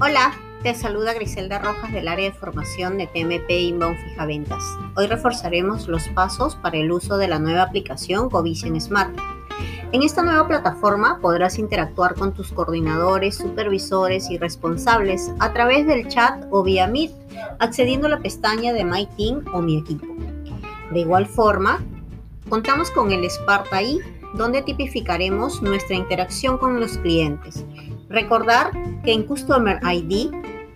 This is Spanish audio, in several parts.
Hola, te saluda Griselda Rojas del área de formación de TMP Inbound Fija Ventas. Hoy reforzaremos los pasos para el uso de la nueva aplicación GoVision Smart. En esta nueva plataforma podrás interactuar con tus coordinadores, supervisores y responsables a través del chat o vía Meet, accediendo a la pestaña de My Team o Mi Equipo. De igual forma, contamos con el Sparta I, donde tipificaremos nuestra interacción con los clientes. Recordar que en Customer ID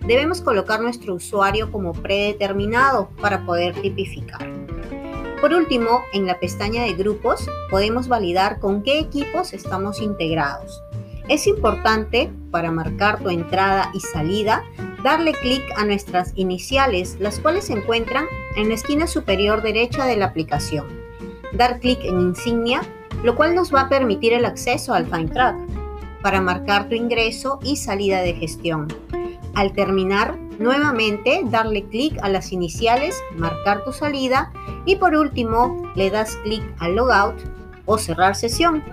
debemos colocar nuestro usuario como predeterminado para poder tipificar. Por último, en la pestaña de grupos podemos validar con qué equipos estamos integrados. Es importante para marcar tu entrada y salida darle clic a nuestras iniciales, las cuales se encuentran en la esquina superior derecha de la aplicación. Dar clic en insignia, lo cual nos va a permitir el acceso al Find Track para marcar tu ingreso y salida de gestión. Al terminar, nuevamente darle clic a las iniciales, marcar tu salida y por último le das clic al logout o cerrar sesión.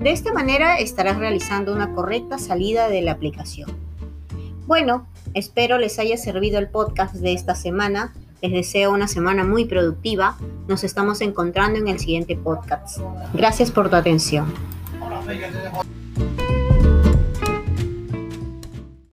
De esta manera estarás realizando una correcta salida de la aplicación. Bueno, espero les haya servido el podcast de esta semana. Les deseo una semana muy productiva. Nos estamos encontrando en el siguiente podcast. Gracias por tu atención.